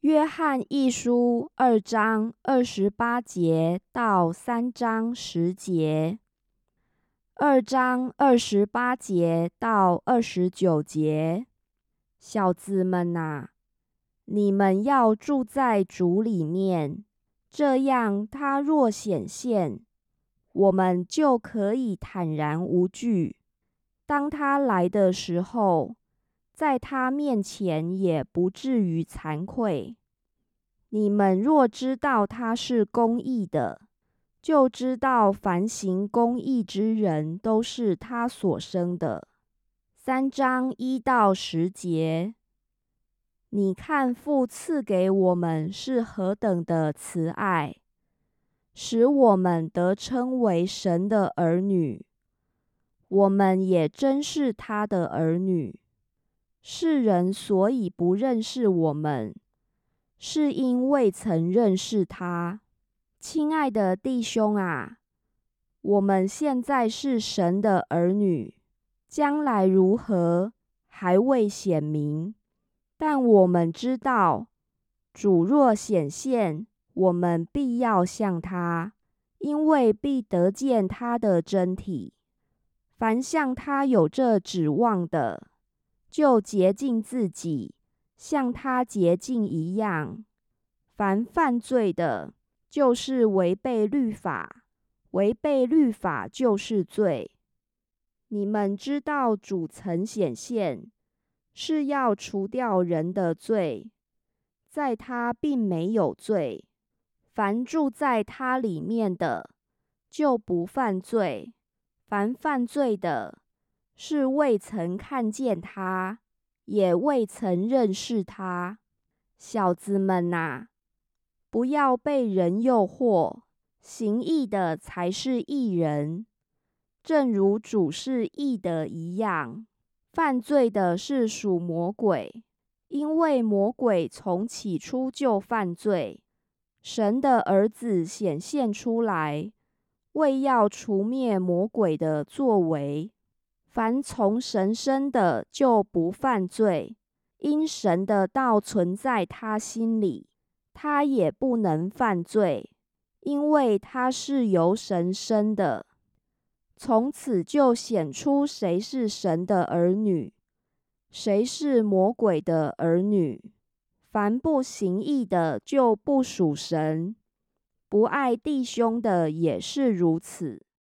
约翰一书二章二十八节到三章十节，二章二十八节到二十九节，小子们呐，你们要住在主里面，这样他若显现，我们就可以坦然无惧。当他来的时候，在他面前也不至于惭愧。你们若知道他是公义的，就知道凡行公义之人都是他所生的。三章一到十节，你看父赐给我们是何等的慈爱，使我们得称为神的儿女。我们也真是他的儿女。世人所以不认识我们，是因未曾认识他。亲爱的弟兄啊，我们现在是神的儿女，将来如何还未显明。但我们知道，主若显现，我们必要向他，因为必得见他的真体。凡向他有这指望的，就洁净自己，像他洁净一样。凡犯罪的，就是违背律法；违背律法就是罪。你们知道，主曾显现，是要除掉人的罪，在他并没有罪。凡住在他里面的，就不犯罪。凡犯罪的，是未曾看见他，也未曾认识他。小子们呐，不要被人诱惑。行义的才是义人，正如主是义的一样。犯罪的是属魔鬼，因为魔鬼从起初就犯罪。神的儿子显现出来。为要除灭魔鬼的作为，凡从神生的就不犯罪，因神的道存在他心里，他也不能犯罪，因为他是由神生的。从此就显出谁是神的儿女，谁是魔鬼的儿女。凡不行义的，就不属神。不爱弟兄的也是如此。